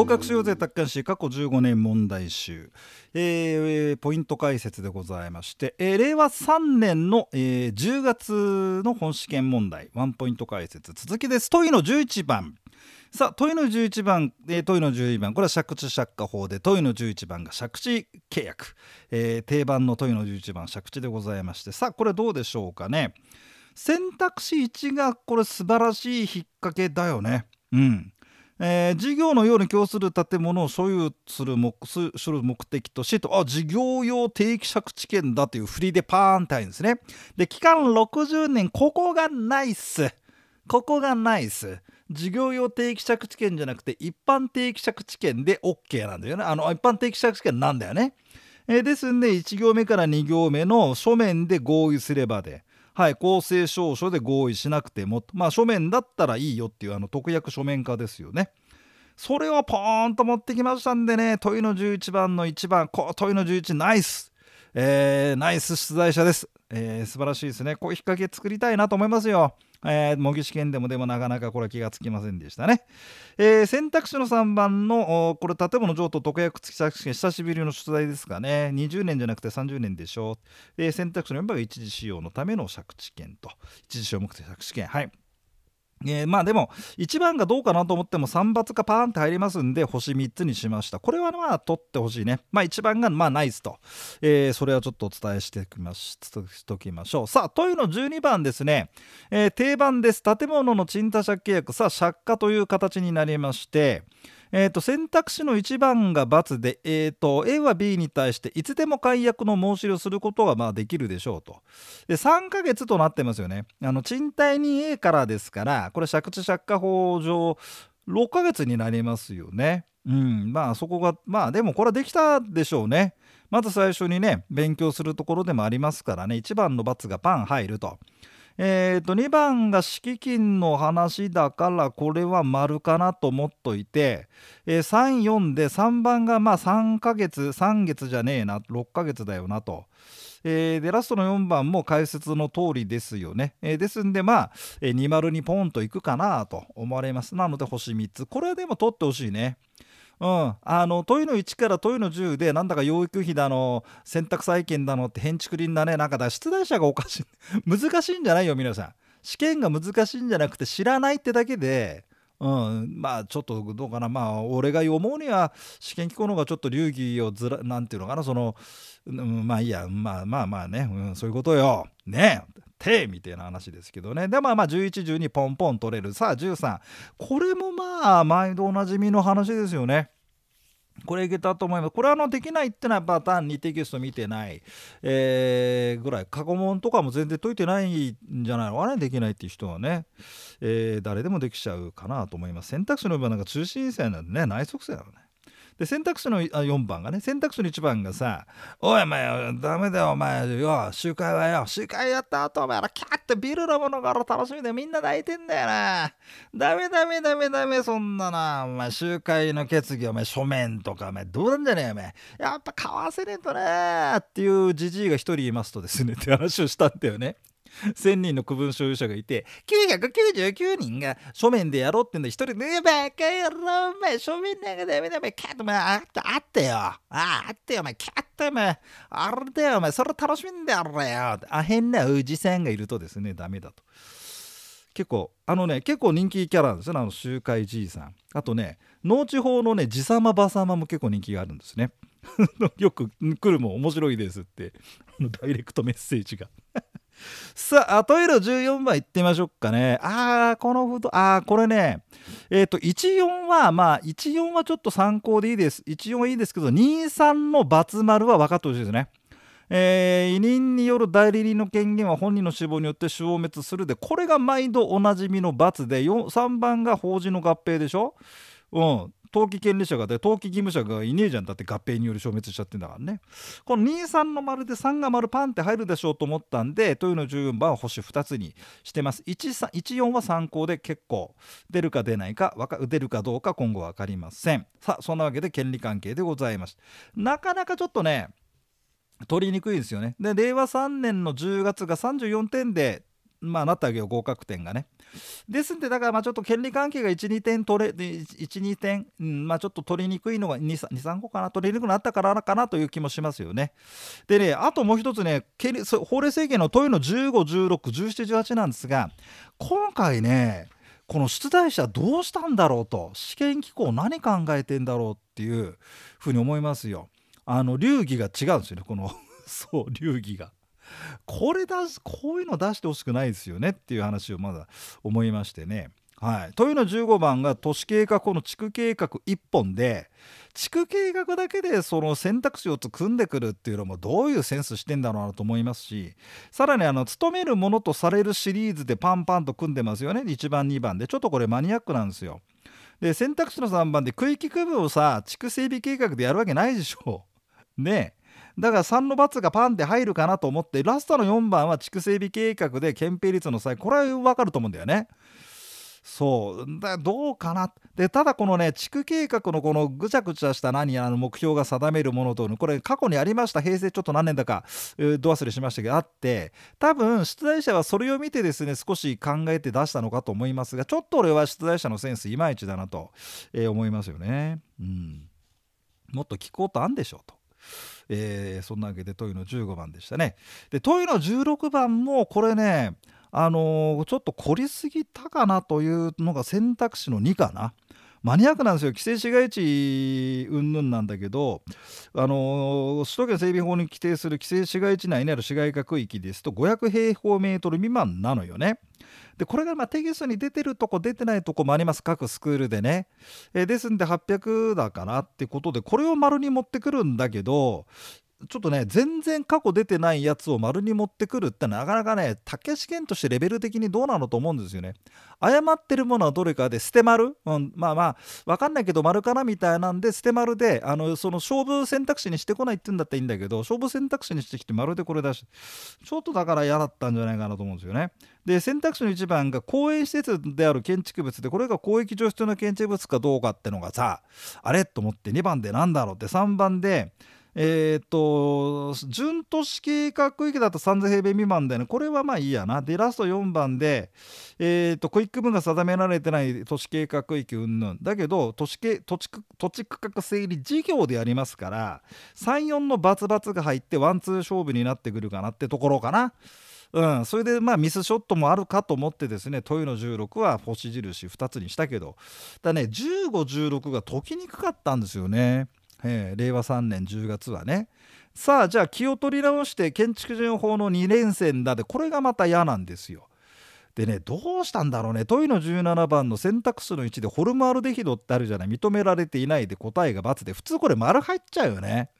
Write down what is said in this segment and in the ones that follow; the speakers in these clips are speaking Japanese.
合格しようぜ達観し過去15年問題集、えー、ポイント解説でございまして、えー、令和3年の、えー、10月の本試験問題。ワンポイント解説続きです。問いの11番。さあ問いの11番、えー、問いの12番。これは借地借家法で問いの11番が借地契約、えー、定番の問いの11番借地でございまして。さあこれどうでしょうかね。選択肢1がこれ素晴らしい引っ掛けだよね。うん。えー、事業のように供する建物を所有する目する目的としとあ事業用定期借地権だという振りでパーンって入るんですね。で期間60年ここがナイス。ここがナイス。事業用定期借地権じゃなくて一般定期借地権で OK なんだよね。あの一般定期借地権なんだよね、えー、ですんで1行目から2行目の書面で合意すればではい、公正証書で合意しなくても、まあ、書面だったらいいよっていうあの特約書面化ですよね。それをポーンと持ってきましたんでね、問いの11番の1番、こ問いの11ナイス、えー、ナイス出題者です。えー、素晴らしいですね。こう引っ掛け作りたいなと思いますよ。えー、模擬試験でもでもなかなかこれは気がつきませんでしたね。えー、選択肢の3番のこれ建物譲渡特約付き借地権久しぶりの出題ですかね20年じゃなくて30年でしょう、え、選択肢の4番が一時使用のための借地権と一時使用目的借地権はいえー、まあでも1番がどうかなと思っても3抜がパーンって入りますんで星3つにしました。これはまあ取ってほしいね。まあ1番がまあナイスと、えー、それはちょっとお伝えしてきましときましょう。さあというの12番ですね、えー、定番です。建物の賃貸借契約。さあ借家という形になりましてえーと、選択肢の1番が×で、えーと、A は B に対していつでも解約の申し入れをすることがまあできるでしょうと。で3ヶ月となってますよね。あの賃貸人 A からですからこれ借地借家法上6ヶ月になりますよね。うんまあそこがまあでもこれはできたでしょうね。まず最初にね勉強するところでもありますからね1番の×がパン入ると。えー、と2番が敷金の話だからこれは丸かなと思っといて、えー、34で3番がまあ3ヶ月3月じゃねえな6ヶ月だよなと。えー、でラストの4番も解説の通りですよね、えー、ですんでまあ、えー、20にポンといくかなと思われます。なので星3つ。これはでも取ってほしいね。うん、あの問いの1から問いの10でなんだか養育費だの洗濯債権だのって変築林だね。なんか出題者がおかしい。難しいんじゃないよ皆さん。試験が難しいんじゃなくて知らないってだけでうん、まあちょっとどうかな。まあ俺が思うには試験機構の方がちょっと流儀をずらなんていうのかな。その、うん、まあいいやまあまあまあね、うん、そういうことよ。ね。えてみたいな話ですけどね。でまあまあ1112ポンポン取れる。さあ13これもまあ毎度おなじみの話ですよね。これいけたと思います。これはあのできないってのはパターンにテキスト見てない、えー、ぐらい過去問とかも全然解いてないんじゃないの？かねできないっていう人はね、えー、誰でもできちゃうかなと思います。選択肢の部分なんか中心線なんでね内側線なのね。で選択肢の4番がね選択肢の1番がさ「おいお前ダメだよお前よ集会はよ集会やった後お前らキャッてビルのものから楽しみでみんな泣いてんだよなダメダメダメダメそんななお前集会の決議お前書面とかお前どうなんじゃねえお前やっぱ買わせねえとねっていうじじいが一人いますとですねって話をしたんだよね。1000人の区分所有者がいて999人が書面でやろうってんだ一人で「バカ野郎お前書面なんかダメだお前キャットお前あったあったよ。ああったよお前キャットお前あれだよお前それ楽しみんだよあ変なおじさんがいるとですねダメだと。結構あのね結構人気キャラなんですよねあの集会じいさん。あとね農地方のね地様ばさまも結構人気があるんですね。よく来るも面白いですってダイレクトメッセージが。さあ、トイレ14番いってみましょうかね。あー、このフード、あー、これね、えっ、ー、と、14は、まあ、14はちょっと参考でいいです。14はいいですけど、23の×丸は分かってほしいですね。えー、委任による代理人の権限は本人の死亡によって消滅するで、これが毎度おなじみの×で、3番が法人の合併でしょうん、登記権利者がで登記義務者がいねえじゃん。だって合併による消滅しちゃってんだからね。この23の丸で3が丸パンって入るでしょうと思ったんでというの14番は星2つにしてます。14は参考で結構出るか出ないか出るかどうか今後分かりません。さあそんなわけで権利関係でございます。なかなかちょっとね取りにくいですよね。で令和3年の10月が34点でまあ、なったわけよ合格点がね。ですんでだからまあちょっと権利関係が12点取れ12点、うんまあ、ちょっと取りにくいのが23個かな？取りにくくなったからかなという気もしますよね。でねあともう一つね法令制限の問いの15161718なんですが今回ねこの出題者どうしたんだろうと試験機構何考えてんだろうっていうふうに思いますよ。あの流儀が違うんですよねこのそう流儀が。これ出すこういうの出してほしくないですよねっていう話をまだ思いましてね。はい、というの15番が都市計画この地区計画1本で地区計画だけでその選択肢を組んでくるっていうのもどういうセンスしてんだろうなと思いますしさらにあの勤めるものとされるシリーズでパンパンと組んでますよね1番2番でちょっとこれマニアックなんですよ。で選択肢の3番で区域区分をさ地区整備計画でやるわけないでしょ。ねだから3の×がパンって入るかなと思ってラストの4番は地区整備計画で憲兵率の際これは分かると思うんだよね。そうだどうかなでただこのね地区計画のこのぐちゃぐちゃした何やの目標が定めるものとこれ過去にありました平成ちょっと何年だかど忘れしましたけどあって多分出題者はそれを見てですね少し考えて出したのかと思いますがちょっと俺は出題者のセンスいまいちだなと、えー、思いますよね。うん、もっと聞こうとあんでしょうと。えー、そんなわけで問いの15番でしたね。で問いの16番もこれねあのー、ちょっと凝りすぎたかなというのが選択肢の2かな。マニアックなんですよ。規制市街地云々なんだけど、あの、首都圏整備法に規定する規制市街地内にある市街化区域ですと500平方メートル未満なのよね。でこれがまあテキストに出てるとこ出てないとこもあります。各スクールでね、えー、ですんで800だかなってことでこれを丸に持ってくるんだけどちょっとね全然過去出てないやつを丸に持ってくるってなかなかね竹試験としてレベル的にどうなのと思うんですよね。誤ってるものはどれかで捨て丸、うん、まあまあ分かんないけど丸かなみたいなんで捨て丸であのその勝負選択肢にしてこないって言うんだったらいいんだけど勝負選択肢にしてきて丸でこれ出しちょっとだから嫌だったんじゃないかなと思うんですよね。で選択肢の1番が公営施設である建築物でこれが公益上必要な建築物かどうかってのがさあれと思って2番で何だろうって3番でえー、っと準都市計画区域だと3000平米未満でね。これはまあいいやな。でラスト4番で、えー、っと区域分が定められてない都市計画区域云々。だけど都市土地土地区画整理事業でやりますから34のバツバツが入ってワンツー勝負になってくるかなってところかな。うん、それでまあミスショットもあるかと思ってですね問いの16は星印2つにしたけど。だね1516が解きにくかったんですよね。えー、令和3年10月はねさあじゃあ気を取り直して建築事業法の2連戦だでこれがまた嫌なんですよ。でねどうしたんだろうね問いの17番の選択肢の1でホルムアルデヒドってあるじゃない認められていないで答えが×で普通これ丸入っちゃうよね。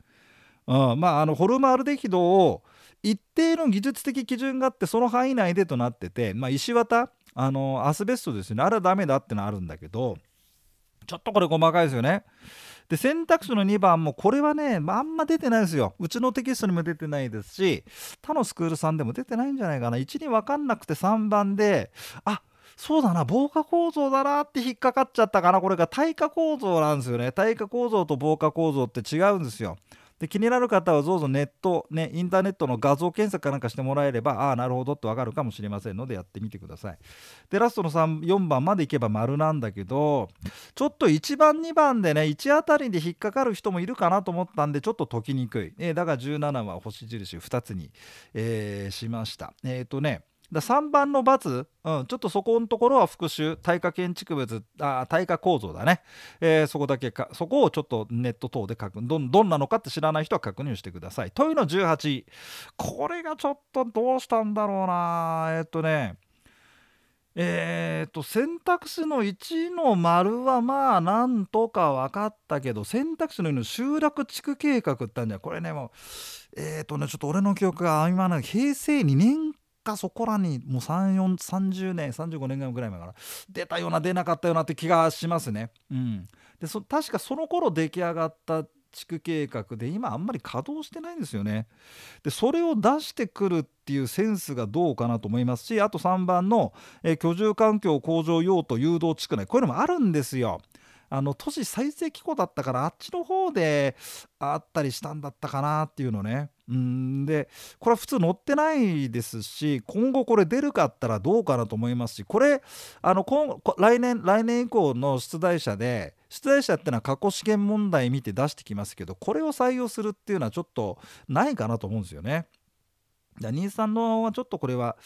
うん、まああのホルムアルデヒドを一定の技術的基準があってその範囲内でとなってて、まあ、石綿あのアスベストですよねあれはダメだってのあるんだけどちょっとこれ細かいですよね。で選択肢の2番もこれはね、まあ、あんま出てないですよ。うちのテキストにも出てないですし他のスクールさんでも出てないんじゃないかな。1に分かんなくて3番であそうだな防火構造だなって引っかかっちゃったかな。これが耐火構造なんですよね。耐火構造と防火構造って違うんですよ。で気になる方はどうぞネット、ね、インターネットの画像検索かなんかしてもらえればああなるほどってわかるかもしれませんのでやってみてください。でラストの3 4番までいけば丸なんだけどちょっと1番2番でね1あたりで引っかかる人もいるかなと思ったんでちょっと解きにくい、えー、だから17は星印2つに、えー、しました。えっ、ー、とねだ3番の×、うん、ちょっとそこのところは復習耐火建築物あ耐火構造だね、えー、そこだけかそこをちょっとネット等で確どどんなのかって知らない人は確認してください。問いうの18これがちょっとどうしたんだろうな。え、っとねえーと、選択肢の1の丸はまあなんとか分かったけど選択肢の2の集落地区計画ってあるんじゃこれねもうえっ、とねちょっと俺の記憶が今な平成2年かそこらにもう3430年35年ぐらい前から出たような出なかったようなって気がしますね。うん、でそ確かその頃出来上がった地区計画で今あんまり稼働してないんですよね。でそれを出してくるっていうセンスがどうかなと思いますしあと3番の、え、居住環境向上用途誘導地区内こういうのもあるんですよ。あの都市再生機構だったからあっちの方であったりしたんだったかなっていうのね。うんでこれは普通載ってないですし今後これ出るかったらどうかなと思いますしこれあの今来年来年以降の出題者で出題者ってのは過去試験問題見て出してきますけどこれを採用するっていうのはちょっとないかなと思うんですよね。兄さんのはちょっとこれは、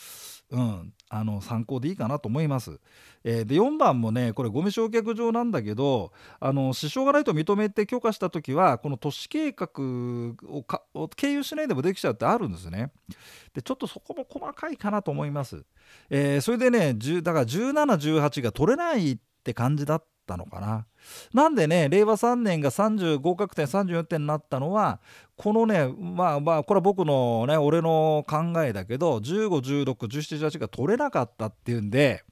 うん、あの参考でいいかなと思います。えー、で4番もねこれゴミ焼却場なんだけどあの支障がないと認めて許可した時はこの都市計画をかを経由しないでもできちゃうってあるんですね。でちょっとそこも細かいかなと思います。えー、それでねだから1718が取れないって感じだったのかな。なんでね令和3年が30合格点34点になったのはこのねまあまあこれは僕のね俺の考えだけど15161718が取れなかったっていうんで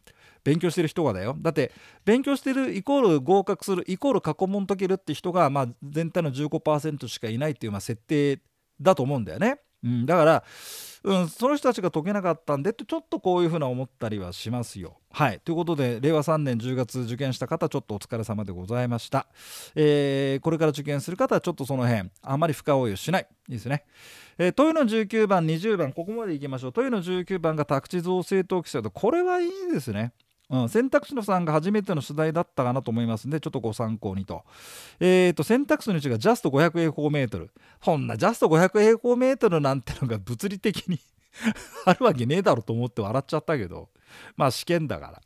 勉強してる人がだよだって勉強してるイコール合格するイコール過去問解けるって人が、まあ、全体の15%しかいないっていうまあ設定だと思うんだよね。うん、だから、うん、その人たちが解けなかったんでってちょっとこういうふうな思ったりはしますよ。はいということで令和3年10月受験した方ちょっとお疲れ様でございました。えー、これから受験する方はちょっとその辺あまり深追いをしない。いいですね。えー、問いの19番20番ここまでいきましょう。問いの19番が宅地造成等規制とこれはいいですね。うん、選択肢の3が初めての取材だったかなと思いますんでちょっとご参考にと,、えーと、選択肢の1がジャスト500平方メートルそんなジャスト500平方メートルなんてのが物理的に あるわけねえだろと思って笑っちゃったけどまあ試験だから。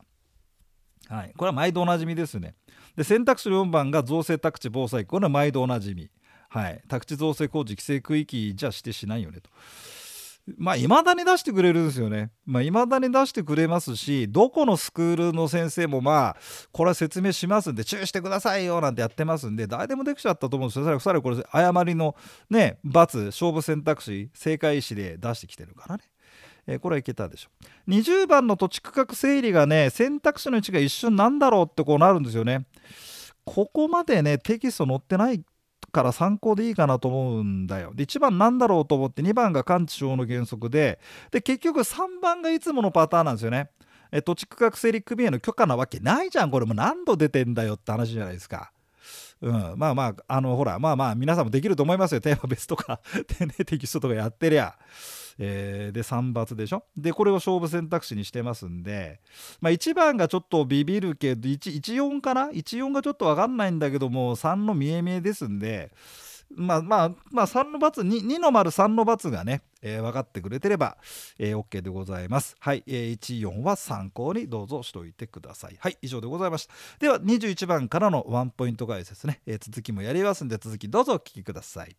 はい、これは毎度おなじみですね。で選択肢の4番が造成宅地防災これは毎度おなじみ。はい、宅地造成工事規制区域じゃしてしないよねと。まあ、未だに出してくれるんですよね。まあ、未だに出してくれますし、どこのスクールの先生もまあ、これは説明しますんで、注意してくださいよなんてやってますんで、誰でもできちゃったと思うんですよ。それこれ、誤りのね、罰、勝負選択肢、正解意思で出してきてるからね。えー、これはいけたでしょ。20番の土地区画整理がね、選択肢の位置が一瞬なんだろうってこうなるんですよね。ここまでね、テキスト載ってないから参考でいいかなと思うんだよ。で1番なんだろうと思って2番が完治症の原則でで結局3番がいつものパターンなんですよね。え土地区画整理組合の許可なわけないじゃんこれも何度出てんだよって話じゃないですか。うん、まあまああのほらまあまあ皆さんもできると思いますよテーマ別とか テキストとかやってりゃ。えー、で3抜でしょ？でこれを勝負選択肢にしてますんで、まあ、1番がちょっとビビるけど14かな？14がちょっと分かんないんだけども3の見え見えですんでまあまあまあ3の ×2 2の丸3の×がね、えー、分かってくれてれば、えー、OK でございます。はい、えー、14は参考にどうぞしといてください。はい、以上でございました。では21番からのワンポイント解説ね、えー、続きもやりますんで続きどうぞお聞きください。